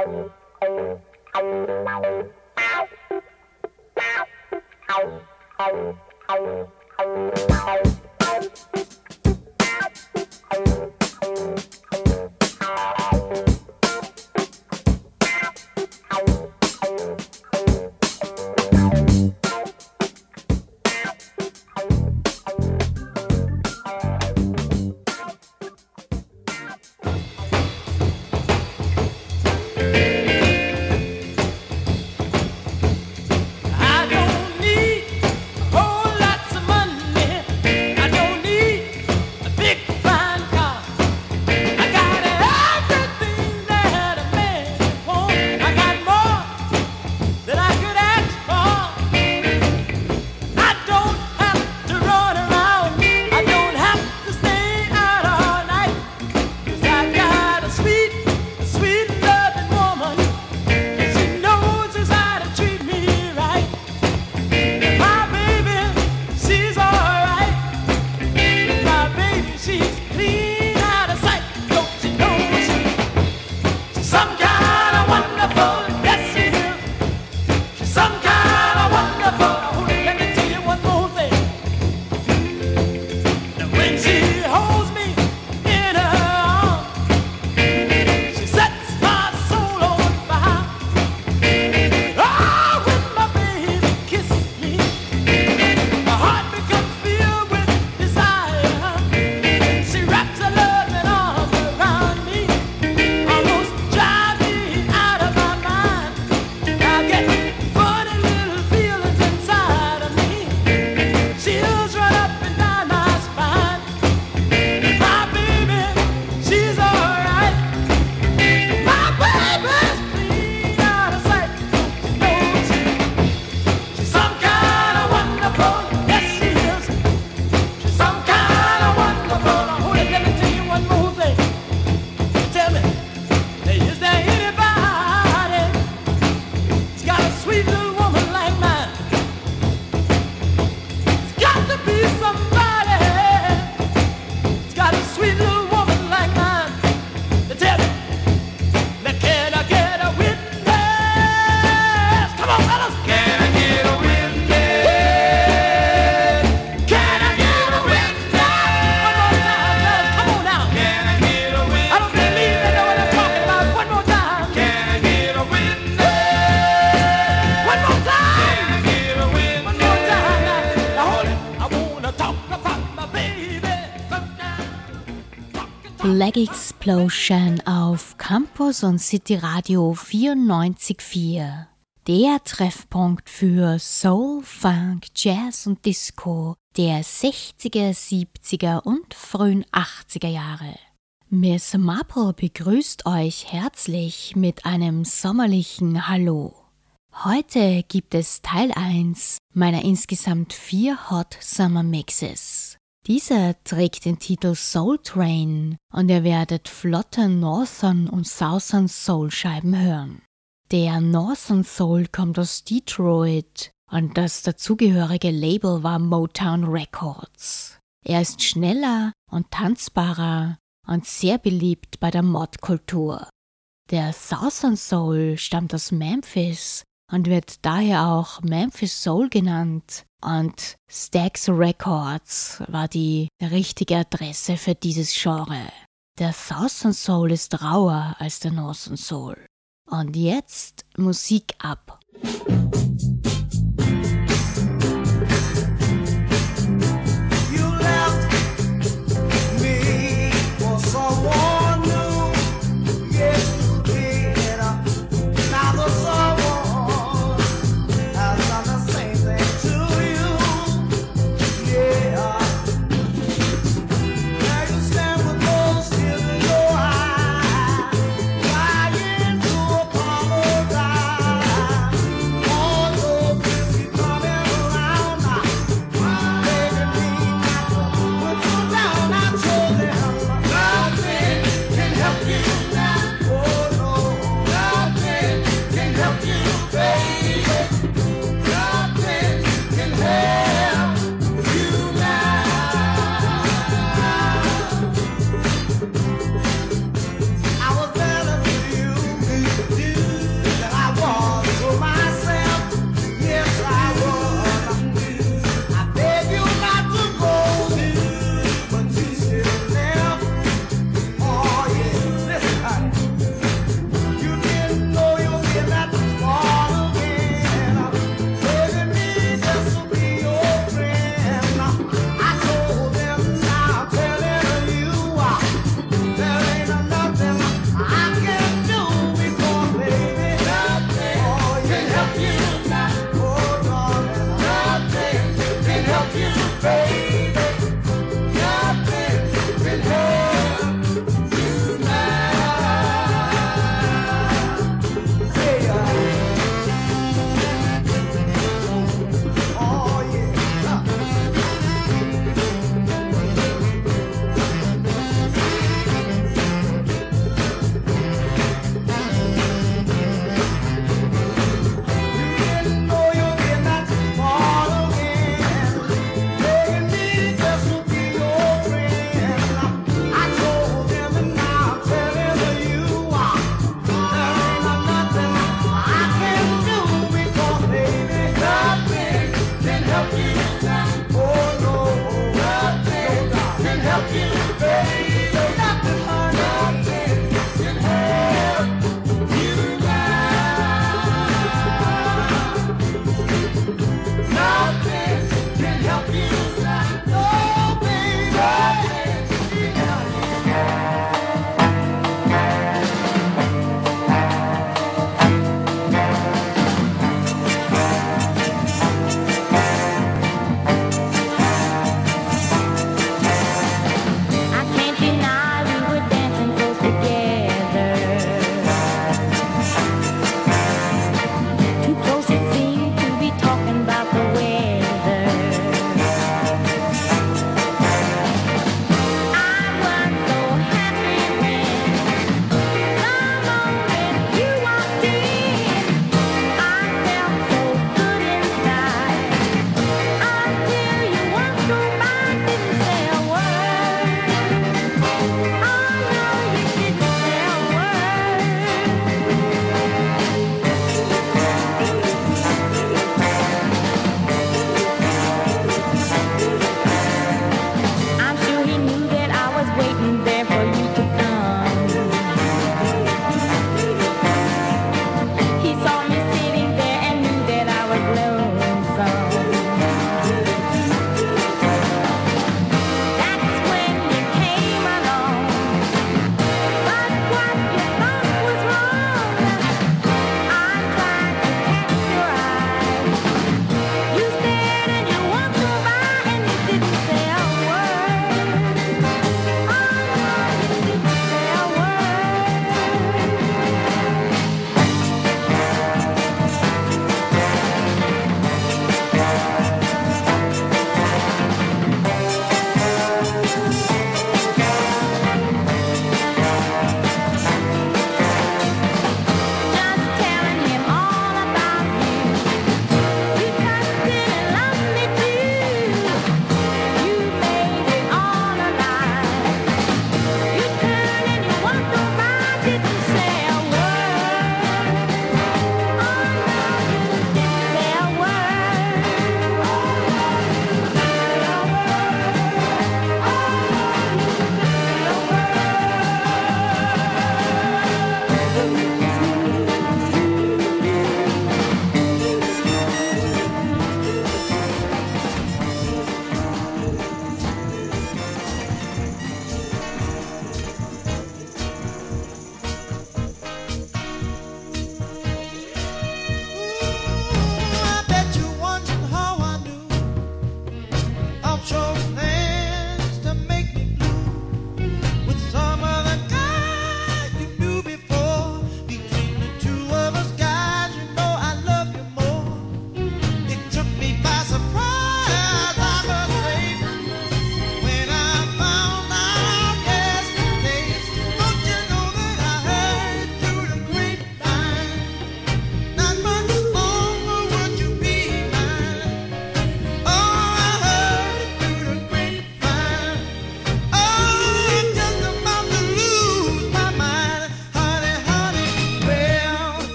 Thank you. Black Explosion auf Campus und City Radio 94.4. Der Treffpunkt für Soul, Funk, Jazz und Disco der 60er, 70er und frühen 80er Jahre. Miss Marple begrüßt euch herzlich mit einem sommerlichen Hallo. Heute gibt es Teil 1 meiner insgesamt vier Hot Summer Mixes. Dieser trägt den Titel Soul Train und ihr werdet flotte Northern und Southern Soul Scheiben hören. Der Northern Soul kommt aus Detroit und das dazugehörige Label war Motown Records. Er ist schneller und tanzbarer und sehr beliebt bei der Modkultur. Der Southern Soul stammt aus Memphis und wird daher auch Memphis Soul genannt und Stax Records war die richtige Adresse für dieses Genre. Der Southern Soul ist rauer als der Northern Soul. Und jetzt Musik ab.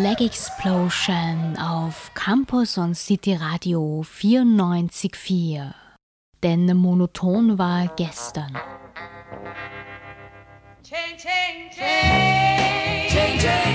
Black Explosion auf Campus und City Radio 94.4. Denn monoton war gestern. Chain, chain, chain.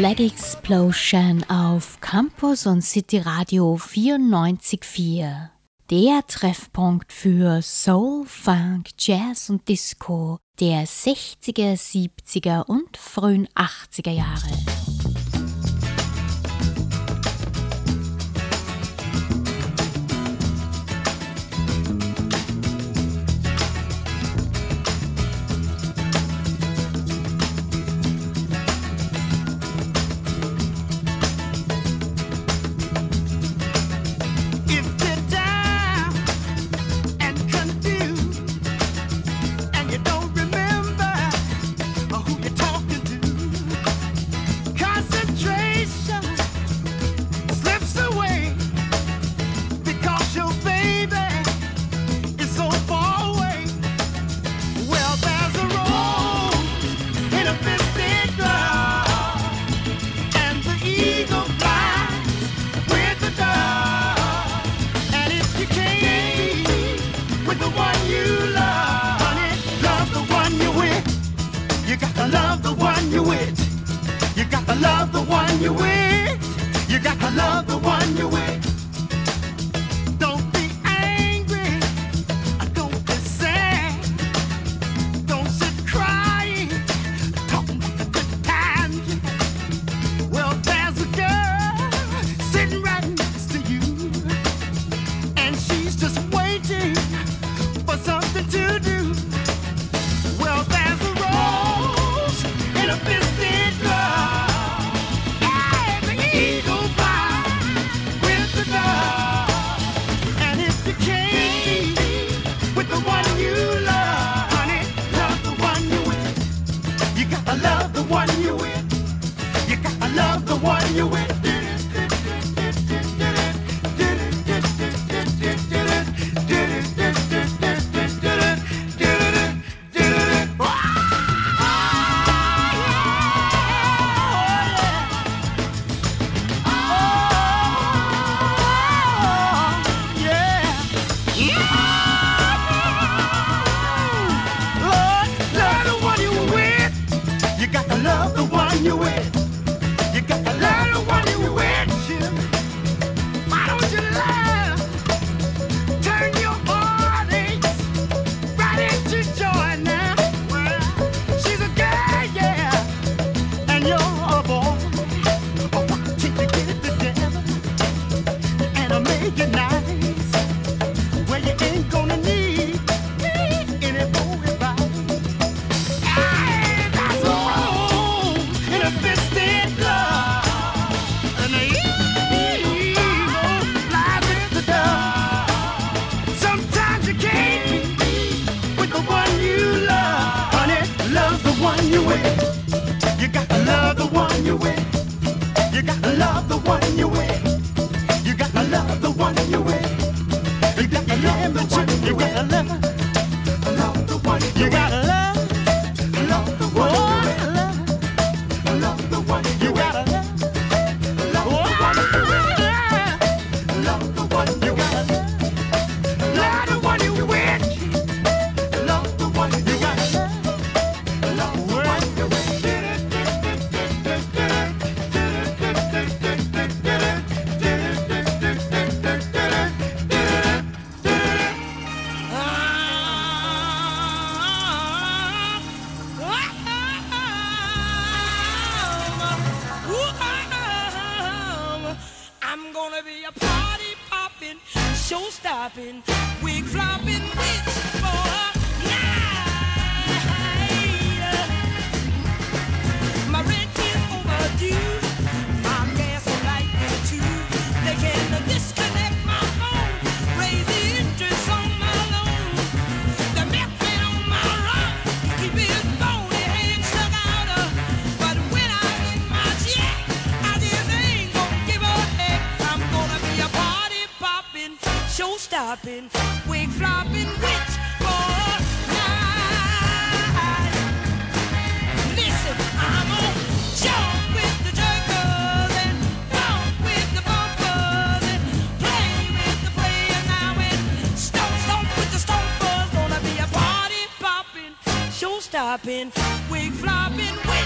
Leg Explosion auf Campus und City Radio 94.4. Der Treffpunkt für Soul, Funk, Jazz und Disco der 60er, 70er und frühen 80er Jahre. flopping, wig flopping witch for night. Listen, I'm on jump with the and bump with the bumpers and play with the stomp, stomp with the stompers. Gonna be a party show stopping, wig flopping, wig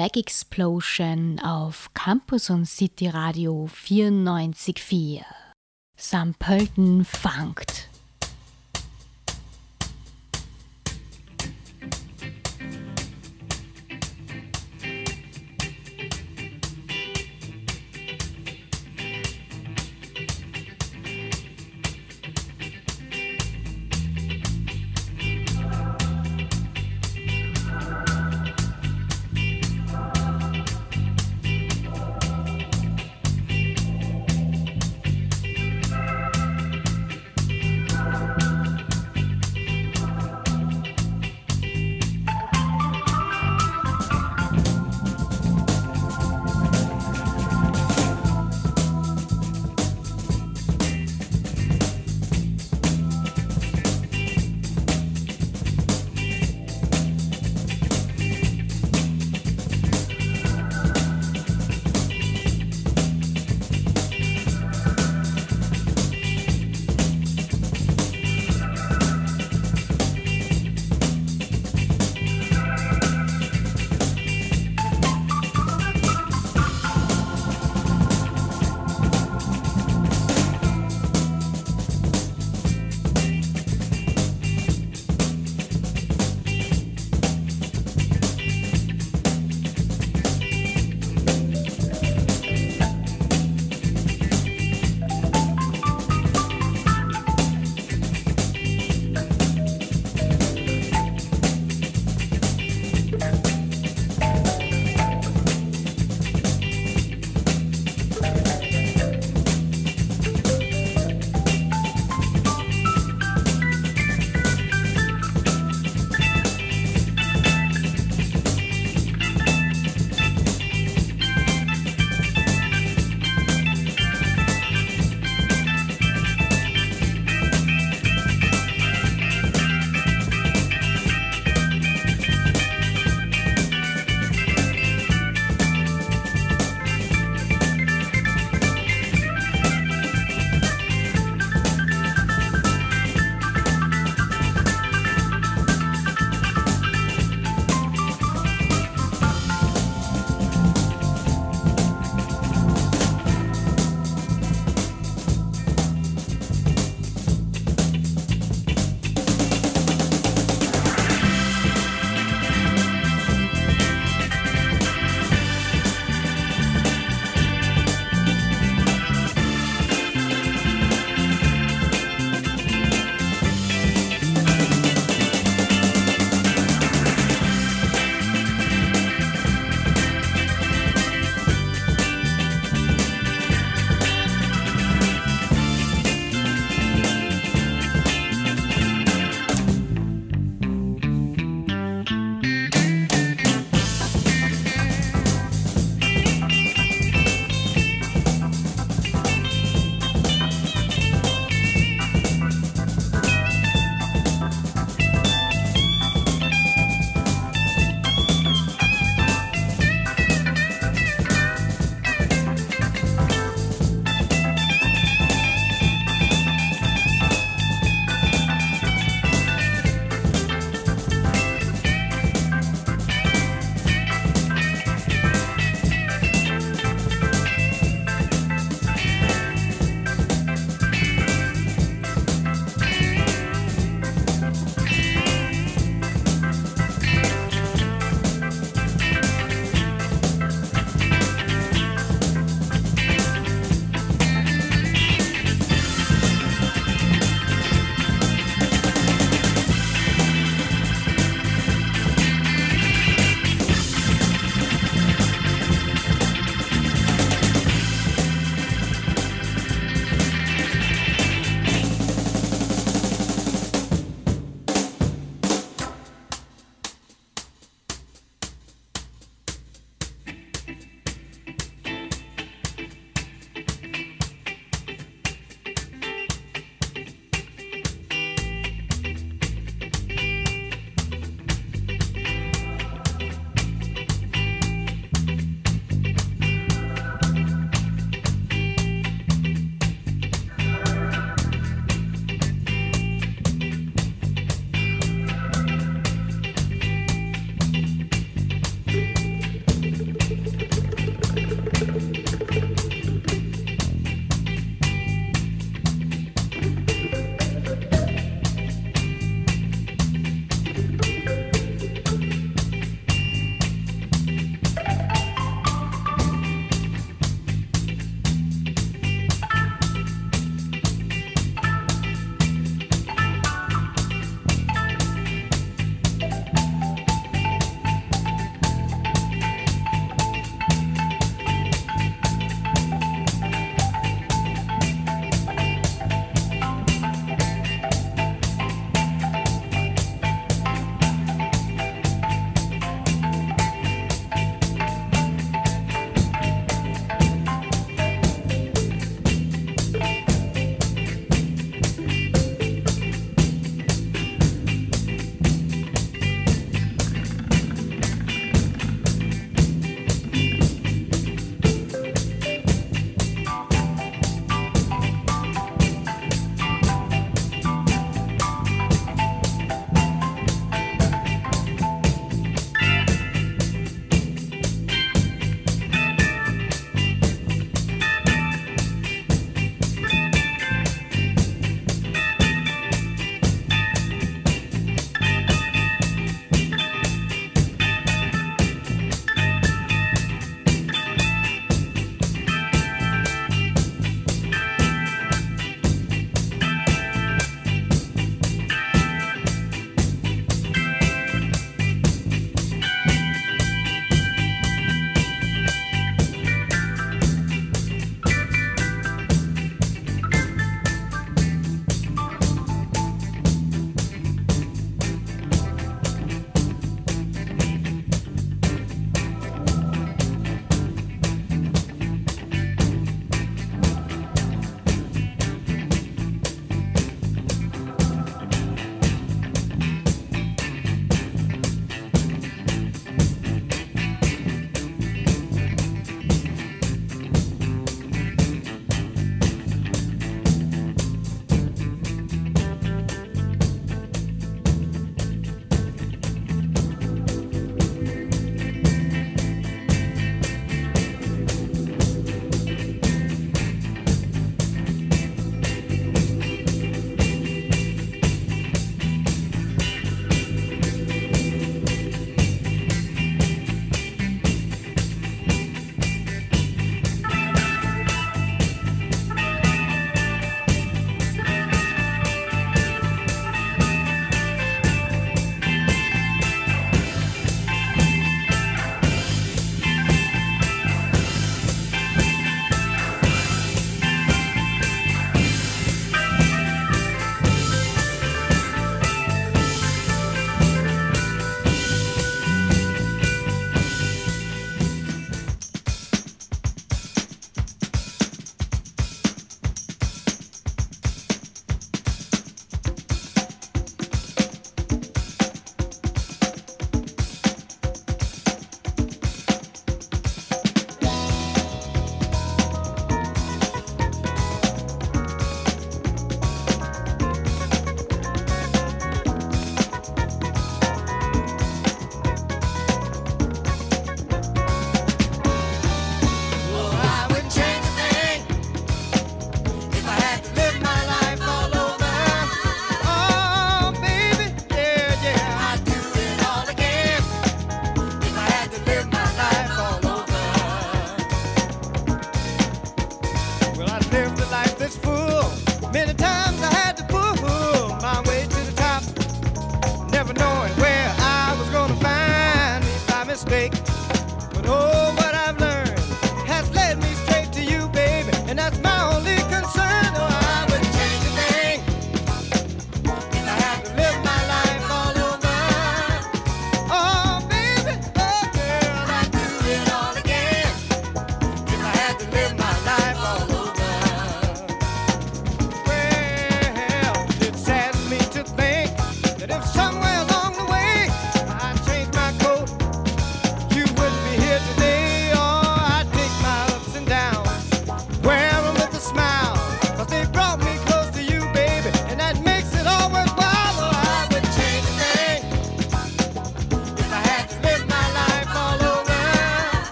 Black Explosion auf Campus und City Radio 94.4. St. Pölten funkt.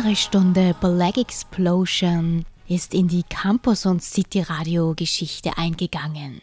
weitere Stunde Black Explosion ist in die Campus- und City-Radio-Geschichte eingegangen.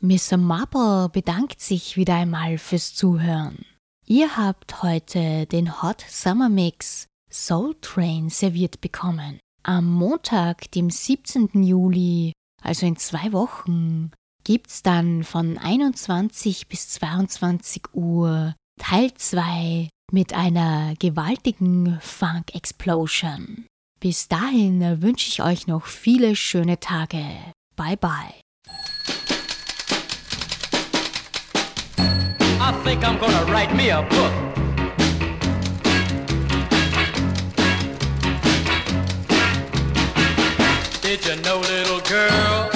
Mr. Marple bedankt sich wieder einmal fürs Zuhören. Ihr habt heute den Hot Summer Mix Soul Train serviert bekommen. Am Montag, dem 17. Juli, also in zwei Wochen, gibt's dann von 21 bis 22 Uhr Teil 2 mit einer gewaltigen Funk-Explosion. Bis dahin wünsche ich euch noch viele schöne Tage. Bye bye. I think I'm gonna write me a book. Did you know, little girl,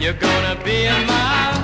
you're gonna be in my